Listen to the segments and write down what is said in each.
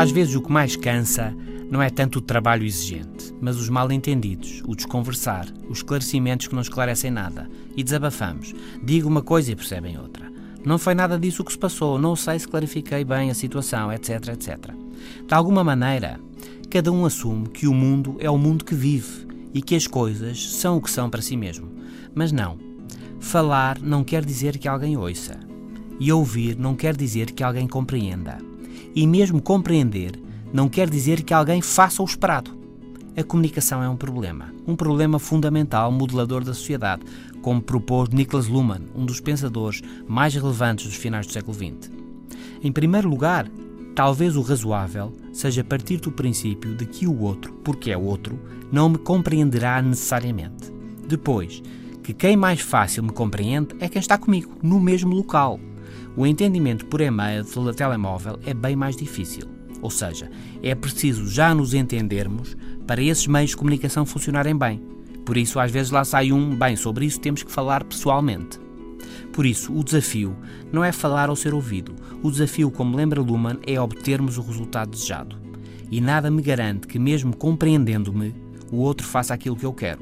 Às vezes o que mais cansa não é tanto o trabalho exigente, mas os mal-entendidos, o desconversar, os esclarecimentos que não esclarecem nada. E desabafamos. Digo uma coisa e percebem outra. Não foi nada disso que se passou, não sei se clarifiquei bem a situação, etc, etc. De alguma maneira, cada um assume que o mundo é o mundo que vive e que as coisas são o que são para si mesmo. Mas não. Falar não quer dizer que alguém ouça. E ouvir não quer dizer que alguém compreenda. E mesmo compreender não quer dizer que alguém faça o esperado. A comunicação é um problema, um problema fundamental modelador da sociedade, como propôs Niklas Luhmann, um dos pensadores mais relevantes dos finais do século XX. Em primeiro lugar, talvez o razoável seja partir do princípio de que o outro, porque é outro, não me compreenderá necessariamente. Depois, que quem mais fácil me compreende é quem está comigo, no mesmo local. O entendimento por e-mail pela telemóvel é bem mais difícil. Ou seja, é preciso já nos entendermos para esses meios de comunicação funcionarem bem. Por isso, às vezes lá sai um, bem, sobre isso temos que falar pessoalmente. Por isso, o desafio não é falar ou ser ouvido. O desafio, como lembra Luhmann, é obtermos o resultado desejado. E nada me garante que, mesmo compreendendo-me, o outro faça aquilo que eu quero.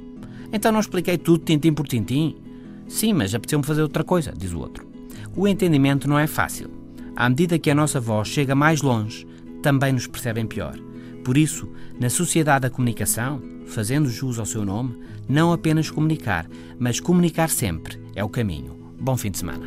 Então não expliquei tudo tintim por tintim? Sim, mas apeteceu-me fazer outra coisa, diz o outro. O entendimento não é fácil. À medida que a nossa voz chega mais longe, também nos percebem pior. Por isso, na sociedade da comunicação, fazendo jus ao seu nome, não apenas comunicar, mas comunicar sempre é o caminho. Bom fim de semana.